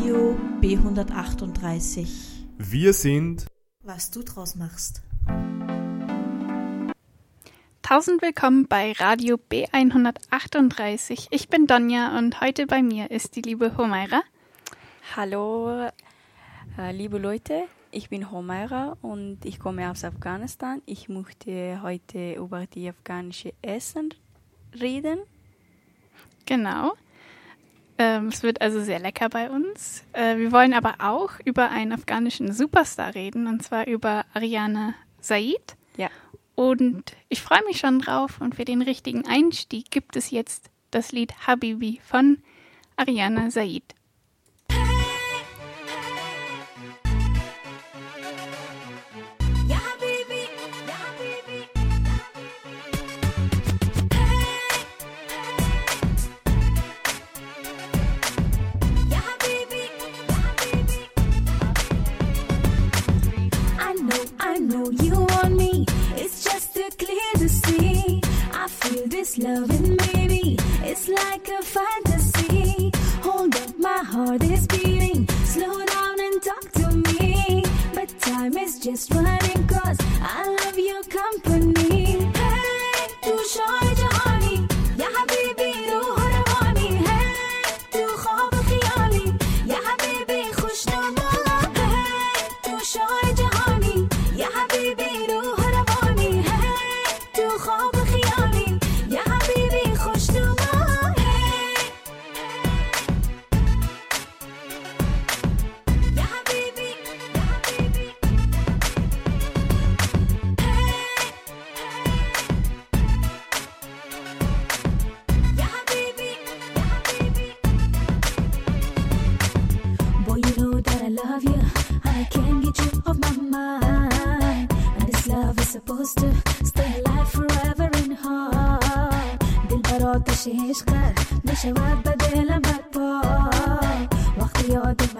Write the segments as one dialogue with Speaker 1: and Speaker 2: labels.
Speaker 1: Radio B138.
Speaker 2: Wir sind
Speaker 1: Was du draus machst.
Speaker 3: Tausend willkommen bei Radio B138. Ich bin Donja und heute bei mir ist die liebe Homaira.
Speaker 4: Hallo, äh, liebe Leute, ich bin Homaira und ich komme aus Afghanistan. Ich möchte heute über die afghanische Essen reden.
Speaker 3: Genau. Ähm, es wird also sehr lecker bei uns. Äh, wir wollen aber auch über einen afghanischen Superstar reden, und zwar über Ariana Said.
Speaker 4: Ja.
Speaker 3: Und ich freue mich schon drauf. Und für den richtigen Einstieg gibt es jetzt das Lied Habibi von Ariana Said.
Speaker 5: یاد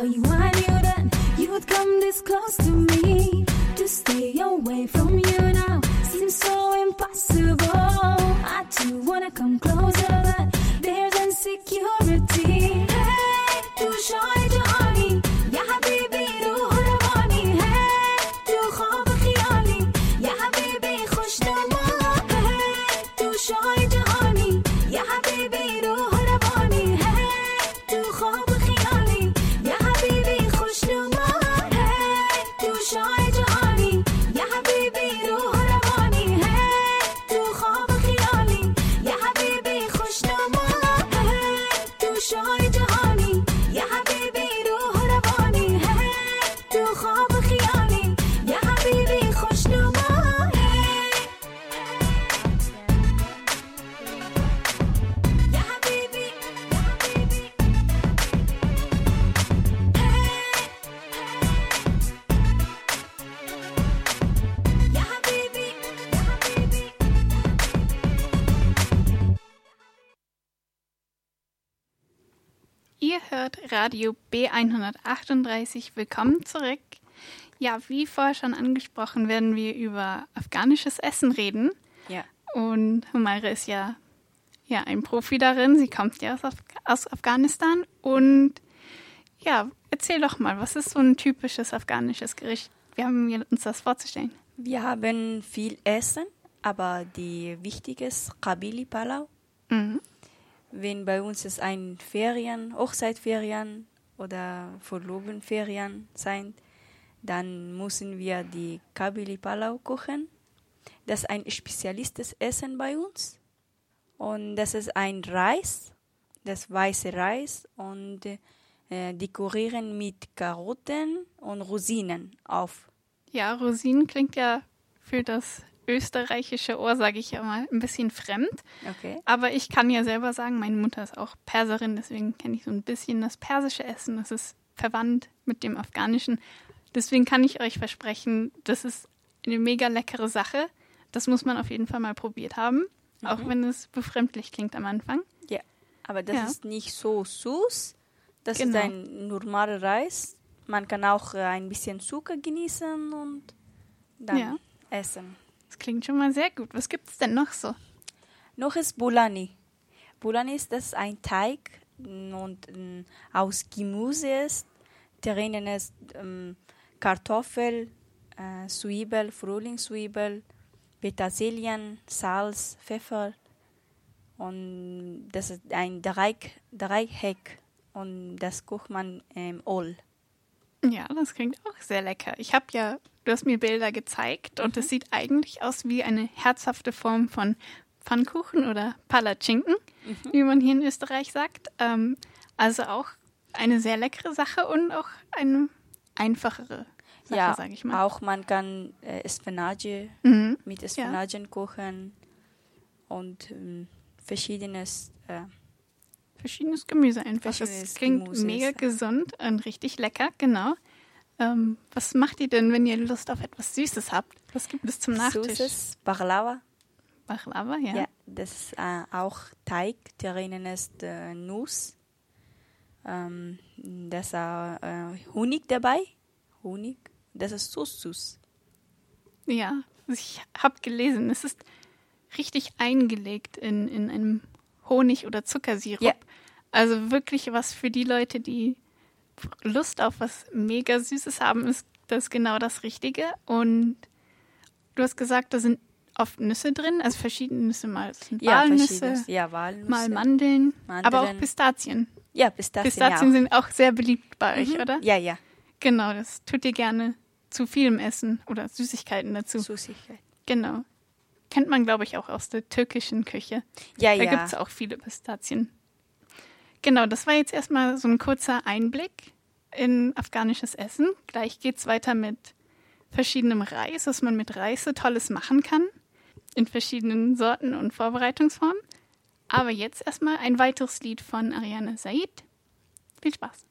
Speaker 5: saw you I knew that you'd come this close to me
Speaker 3: Radio B138. Willkommen zurück. Ja, wie vorher schon angesprochen, werden wir über afghanisches Essen reden.
Speaker 4: Ja.
Speaker 3: Und Humaira ist ja, ja ein Profi darin. Sie kommt ja aus, Af aus Afghanistan. Und ja, erzähl doch mal, was ist so ein typisches afghanisches Gericht? Wir haben uns das vorzustellen.
Speaker 4: Wir haben viel Essen, aber die wichtige ist Kabili Palau.
Speaker 3: Mhm.
Speaker 4: Wenn bei uns es ein Ferien, Hochzeitferien oder Verlobenferien sein, dann müssen wir die Kabili Palau kochen. Das ist ein spezialistes Essen bei uns. Und das ist ein Reis, das weiße Reis und äh, dekorieren mit Karotten und Rosinen auf.
Speaker 3: Ja, Rosinen klingt ja für das österreichische Ohr, sage ich ja mal, ein bisschen fremd.
Speaker 4: Okay.
Speaker 3: Aber ich kann ja selber sagen, meine Mutter ist auch Perserin, deswegen kenne ich so ein bisschen das persische Essen. Das ist verwandt mit dem afghanischen. Deswegen kann ich euch versprechen, das ist eine mega leckere Sache. Das muss man auf jeden Fall mal probiert haben, auch wenn es befremdlich klingt am Anfang.
Speaker 4: Ja, aber das
Speaker 3: Ja.
Speaker 4: ist nicht so süß. Das
Speaker 3: Genau.
Speaker 4: ist ein normaler Reis. Man kann auch äh, ein bisschen Zucker genießen und dann
Speaker 3: Ja.
Speaker 4: essen.
Speaker 3: Das klingt schon mal sehr gut. Was gibt es denn noch so?
Speaker 4: Noch ist Bulani. Bulani ist das ein Teig und mm, aus Gemüse ist. Drinnen ist ähm, Kartoffel, äh, Zwiebel, Frühlingszwiebel, Petersilien, Salz, Pfeffer. Und das ist ein Dreieck, Dreieck und das kocht man im Öl.
Speaker 3: Ja, das klingt auch sehr lecker. Ich habe ja, du hast mir Bilder gezeigt und es sieht eigentlich aus wie eine herzhafte Form von Pfannkuchen oder Palatschinken, wie man hier in Österreich sagt. Ähm, also auch eine sehr leckere Sache und auch eine einfachere Sache,
Speaker 4: ja,
Speaker 3: sage ich mal.
Speaker 4: auch man kann äh, Spinage
Speaker 3: Mhm.
Speaker 4: mit Spinagen kochen und ähm, verschiedenes äh,
Speaker 3: Verschiedenes Gemüse einfach. Das
Speaker 4: Verschiedenes
Speaker 3: klingt
Speaker 4: Gemüse
Speaker 3: mega gesund und richtig lecker, genau. Ähm, was macht ihr denn, wenn ihr Lust auf etwas Süßes habt? Was gibt es zum Nachtisch?
Speaker 4: Süßes Baklava.
Speaker 3: Baklava, ja.
Speaker 4: Ja, das ist äh, auch Teig, drinnen ist äh, Nuss. Ähm, das ist äh, Honig dabei. Honig. Das ist so süß.
Speaker 3: Ja, ich habe gelesen, es ist richtig eingelegt in, in einem Honig- oder Zuckersirup.
Speaker 4: Ja.
Speaker 3: Also wirklich was für die Leute, die Lust auf was mega Süßes haben, ist das genau das Richtige. Und du hast gesagt, da sind oft Nüsse drin, also verschiedene Nüsse, mal
Speaker 4: Ja,
Speaker 3: Walnüsse.
Speaker 4: Ja, Walnüsse.
Speaker 3: mal Mandeln, aber auch
Speaker 4: Mandeln.
Speaker 3: Pistazien.
Speaker 4: Ja, Pistazien.
Speaker 3: Pistazien
Speaker 4: ja.
Speaker 3: sind auch sehr beliebt bei euch,
Speaker 4: Mhm.
Speaker 3: oder?
Speaker 4: Ja, ja.
Speaker 3: Genau, das tut ihr gerne zu vielem Essen oder Süßigkeiten dazu.
Speaker 4: Süßigkeit.
Speaker 3: Genau. Kennt man, glaube ich, auch aus der türkischen Küche.
Speaker 4: Ja,
Speaker 3: Da
Speaker 4: ja.
Speaker 3: gibt es auch viele Pistazien. Genau, das war jetzt erstmal so ein kurzer Einblick in afghanisches Essen. Gleich geht es weiter mit verschiedenem Reis, was man mit Reis so Tolles machen kann. In verschiedenen Sorten und Vorbereitungsformen. Aber jetzt erstmal ein weiteres Lied von Ariane Said. Viel Spaß.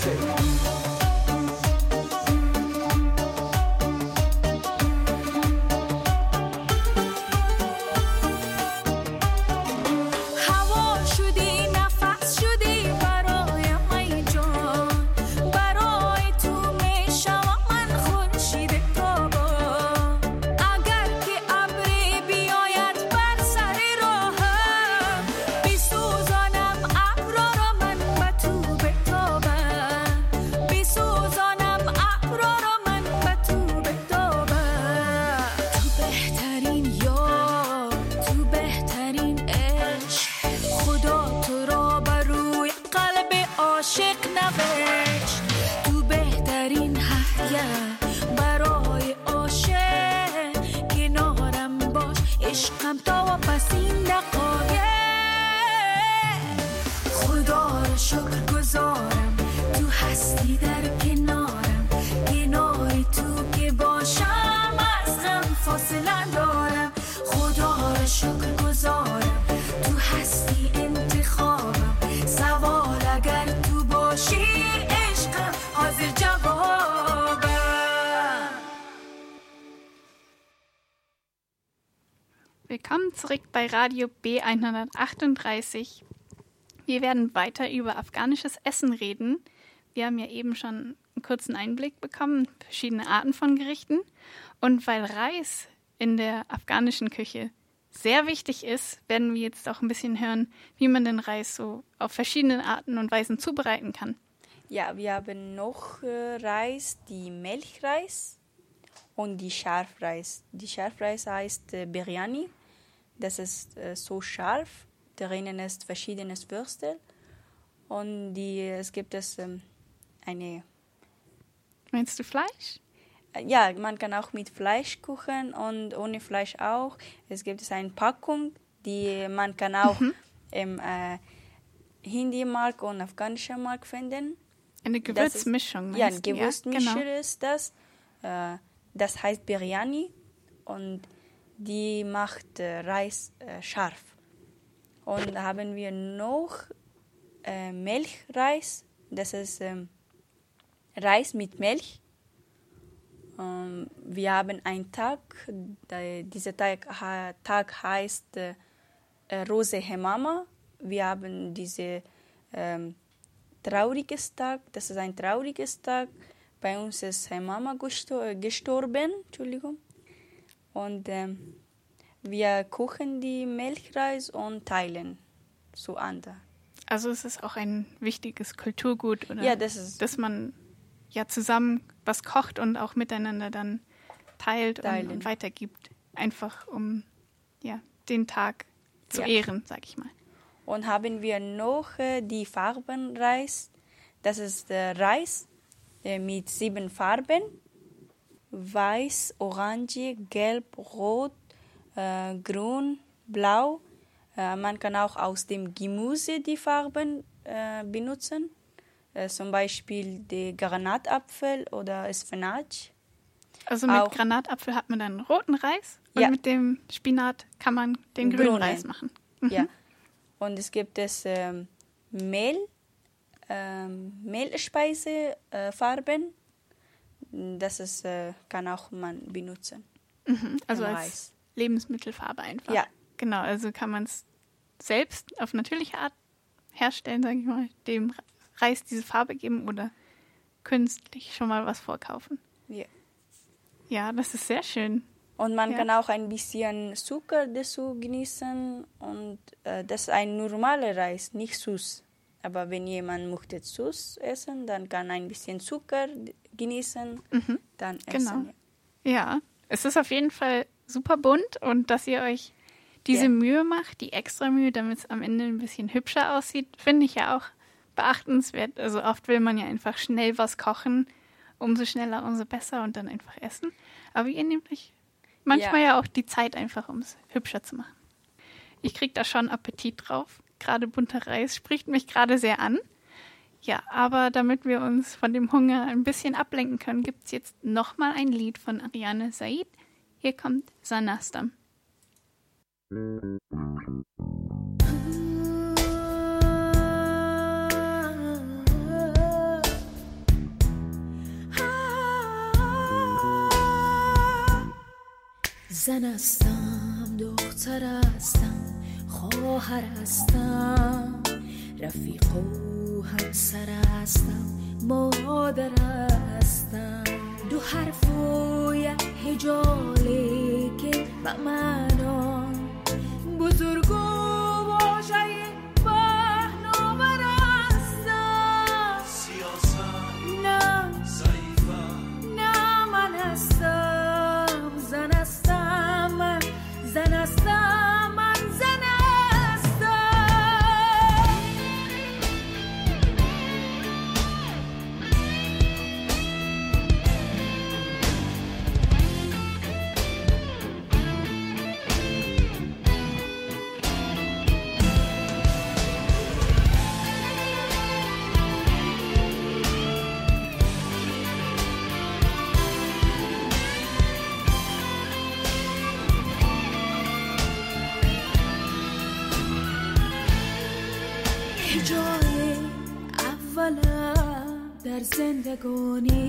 Speaker 3: take. Bei Radio B138. Wir werden weiter über afghanisches Essen reden. Wir haben ja eben schon einen kurzen Einblick bekommen, verschiedene Arten von Gerichten. Und weil Reis in der afghanischen Küche sehr wichtig ist, werden wir jetzt auch ein bisschen hören, wie man den Reis so auf verschiedene Arten und Weisen zubereiten kann.
Speaker 4: Ja, wir haben noch äh, Reis, die Milchreis und die Scharfreis. Die Scharfreis heißt äh, Biryani. Das ist äh, so scharf. Darin ist verschiedenes Würstel. Und die, es gibt es ähm, eine,
Speaker 3: Meinst du Fleisch?
Speaker 4: äh, ja, man kann auch mit Fleisch kochen und ohne Fleisch auch. Es gibt es eine Packung, die man kann auch im äh, Hindi-Markt und afghanischen Markt finden.
Speaker 3: Eine
Speaker 4: Das ist-
Speaker 3: Gewürzmischung.
Speaker 4: Ja, ein
Speaker 3: meinst du?
Speaker 4: Gewürzmischer
Speaker 3: genau.
Speaker 4: ist das. Äh, das heißt Biryani und die macht äh, Reis äh, scharf. Und haben wir noch äh, Milchreis. Das ist ähm, Reis mit Milch. Ähm, wir haben einen Tag, dieser Tag, Tag heißt Rose Hemama. Wir haben diese ähm, trauriges Tag, das ist ein trauriges Tag. Bei uns ist Hemama gesto gestorben, Entschuldigung. Und ähm, wir kochen die Milchreis und teilen zueinander.
Speaker 3: Also es ist auch ein wichtiges Kulturgut, oder?
Speaker 4: Ja, das ist
Speaker 3: dass man ja zusammen was kocht und auch miteinander dann teilt und, und weitergibt. Einfach um ja, den Tag zu
Speaker 4: Ja.
Speaker 3: ehren, sag ich mal.
Speaker 4: Und haben wir noch äh, die Farbenreis. Das ist äh, Reis äh, mit sieben Farben. Weiß, Orange, Gelb, Rot, äh, Grün, Blau. Äh, man kann auch aus dem Gemüse die Farben äh, benutzen. Äh, zum Beispiel die Granatapfel oder Spinat.
Speaker 3: Also mit
Speaker 4: Auch-
Speaker 3: Granatapfel hat man dann roten Reis und
Speaker 4: Ja.
Speaker 3: mit dem Spinat kann man den grünen
Speaker 4: Grünen.
Speaker 3: Reis machen. Mhm.
Speaker 4: Ja. Und es gibt es ähm, Mehl, ähm, Mehlspeise, äh, Farben. Das ist, äh, kann auch man benutzen.
Speaker 3: Mhm. Also als
Speaker 4: Reis.
Speaker 3: Lebensmittelfarbe einfach.
Speaker 4: Ja.
Speaker 3: Genau, also kann man es selbst auf natürliche Art herstellen, sage ich mal, dem Reis diese Farbe geben oder künstlich schon mal was vorkaufen.
Speaker 4: Ja.
Speaker 3: Ja, das ist sehr schön.
Speaker 4: Und man
Speaker 3: Ja.
Speaker 4: kann auch ein bisschen Zucker dazu genießen. Und äh, das ist ein normaler Reis, nicht süß. Aber wenn jemand möchte süß essen, dann kann ein bisschen Zucker genießen, dann essen.
Speaker 3: Genau.
Speaker 4: ja.
Speaker 3: Ja, es ist auf jeden Fall super bunt und dass ihr euch diese
Speaker 4: Ja.
Speaker 3: Mühe macht, die extra Mühe, damit es am Ende ein bisschen hübscher aussieht, finde ich ja auch beachtenswert. Also oft will man ja einfach schnell was kochen, umso schneller, umso besser und dann einfach essen. Aber ihr nehmt euch manchmal ja, auch die Zeit einfach, um es hübscher zu machen. Ich kriege da schon Appetit drauf gerade bunter Reis spricht mich gerade sehr an. Ja, aber damit wir uns von dem Hunger ein bisschen ablenken können, gibt es jetzt nochmal ein Lied von Ariane Said. Hier kommt Sanastam.
Speaker 5: زن هستم دختر هستم خواهر هستم رفیق و همسر هستم مادر هستم. دو حرف و یک هجاله که به معنا بزرگ و واژه ah
Speaker 3: good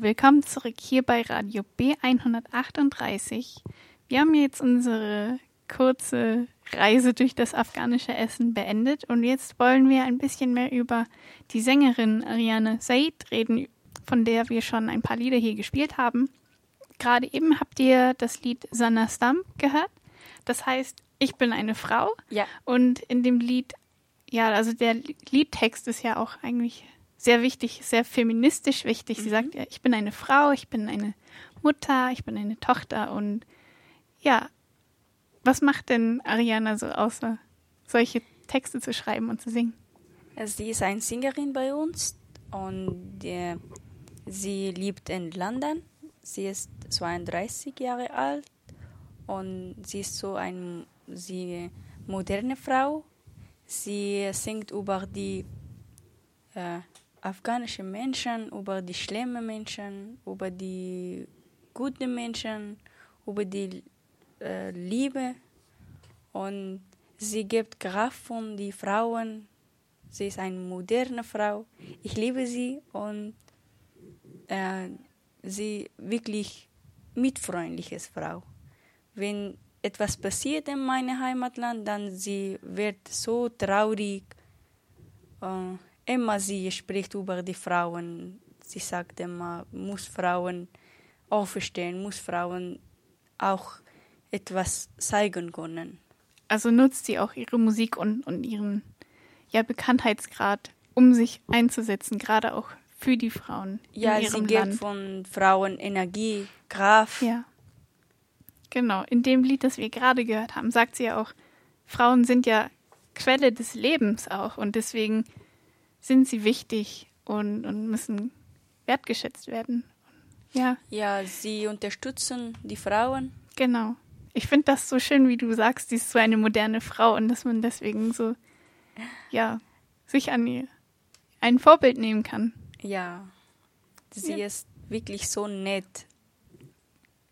Speaker 3: Willkommen zurück hier bei Radio B138. Wir haben jetzt unsere kurze Reise durch das afghanische Essen beendet und jetzt wollen wir ein bisschen mehr über die Sängerin Ariane Said reden, von der wir schon ein paar Lieder hier gespielt haben. Gerade eben habt ihr das Lied Sanastam gehört. Das heißt, ich bin eine Frau.
Speaker 4: Ja.
Speaker 3: Und in dem Lied, ja, also der Liedtext ist ja auch eigentlich sehr wichtig, sehr feministisch wichtig. Sie sagt ja, ich bin eine Frau, ich bin eine Mutter, ich bin eine Tochter und ja, was macht denn Ariana so außer solche Texte zu schreiben und zu singen?
Speaker 4: Sie ist eine Sängerin bei uns und äh, sie lebt in London. Sie ist 32 Jahre alt und sie ist so eine sie moderne Frau. Sie singt über die äh, afghanischen Menschen, über die schlimmen Menschen, über die guten Menschen, über die äh, Liebe und sie gibt Kraft von die Frauen. Sie ist eine moderne Frau. Ich liebe sie und äh, sie wirklich mitfreundliches Frau. Wenn etwas passiert in meinem Heimatland, dann sie wird so traurig. Äh, immer sie spricht über die Frauen. Sie sagt immer, muss Frauen aufstehen, muss Frauen auch etwas zeigen können.
Speaker 3: Also nutzt sie auch ihre Musik und, und ihren ja, Bekanntheitsgrad, um sich einzusetzen, gerade auch für die Frauen
Speaker 4: Ja, sie gibt
Speaker 3: Land.
Speaker 4: von Frauen Energie, Kraft.
Speaker 3: Ja. Genau, in dem Lied, das wir gerade gehört haben, sagt sie ja auch, Frauen sind ja Quelle des Lebens auch und deswegen sind sie wichtig und, und müssen wertgeschätzt werden. Ja,
Speaker 4: Ja, sie unterstützen die Frauen.
Speaker 3: genau. ich finde das so schön, wie du sagst, sie ist so eine moderne Frau und dass man deswegen so, ja, sich an ihr ein Vorbild nehmen kann.
Speaker 4: Ja, sie
Speaker 3: Ja.
Speaker 4: ist wirklich so nett.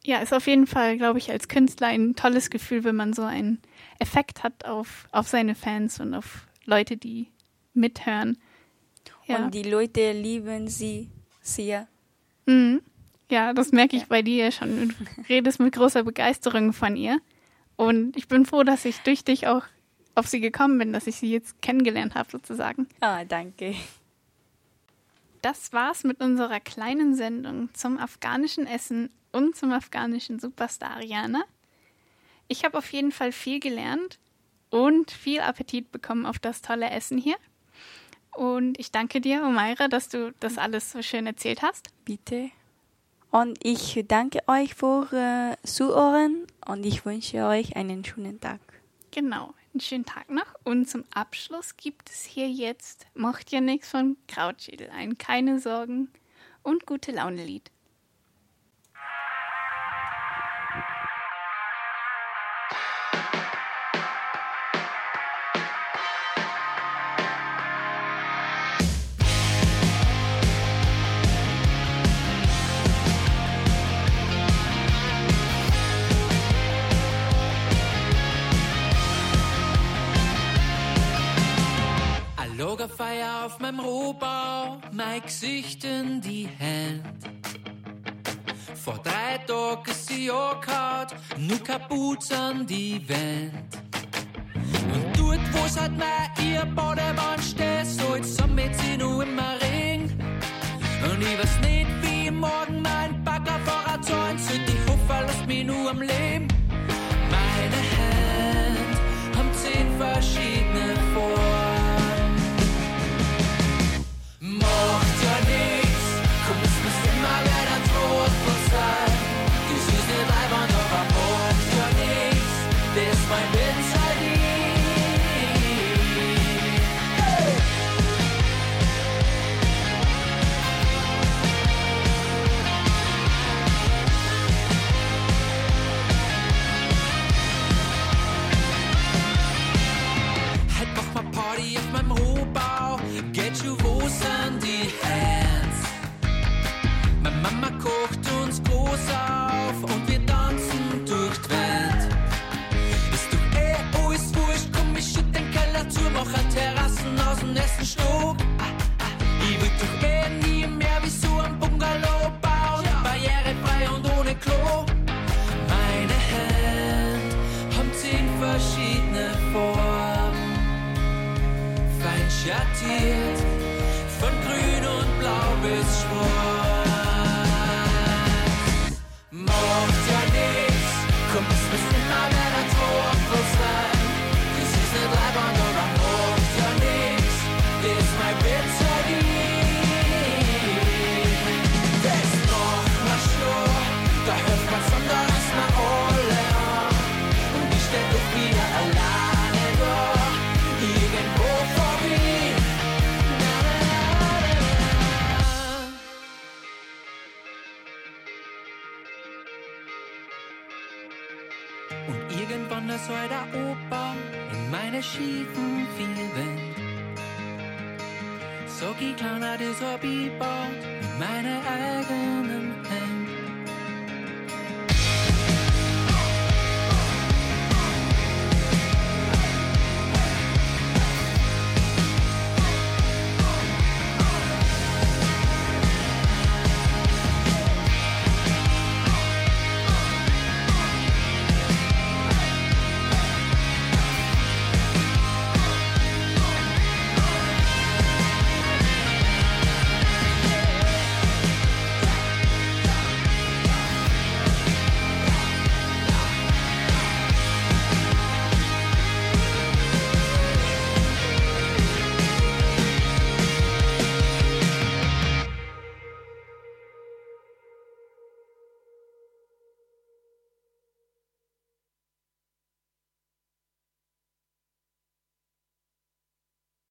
Speaker 3: Ja, ist auf jeden Fall, glaube ich, als Künstler ein tolles Gefühl, wenn man so einen Effekt hat auf, auf seine Fans und auf Leute, die mithören. Ja,
Speaker 4: Und die Leute lieben sie sehr.
Speaker 3: mhm. ja das merke ich
Speaker 4: Ja.
Speaker 3: bei dir schon. Du redest mit großer Begeisterung von ihr. Und ich bin froh, dass ich durch dich auch auf sie gekommen bin, dass ich sie jetzt kennengelernt habe, sozusagen.
Speaker 4: Ah, danke.
Speaker 3: Das war's mit unserer kleinen Sendung zum afghanischen Essen und zum afghanischen Superstar Ariana. Ich habe auf jeden Fall viel gelernt und viel Appetit bekommen auf das tolle Essen hier. Und ich danke dir, Omaira, dass du das alles so schön erzählt hast.
Speaker 4: Bitte. Und ich danke euch für äh, Zuhören und ich wünsche euch einen schönen Tag.
Speaker 3: Genau, einen schönen Tag noch. Und zum Abschluss gibt es hier jetzt Macht ja nichts von Krautschädel ein. Keine Sorgen und gute Laune Lied.
Speaker 2: Meinem Rohbau, mein Gesicht in die Hand. Vor drei Tagen ist sie angehaut, nur kaputt an die Wand. Und dort, wo's halt mal ihr Badewanne steht, so jetzt sammelt sie nur immer Ring. Und ich weiß nicht, wie morgen mein Bagger voran sollte, ich hoffe, er lässt mich nur am Leben.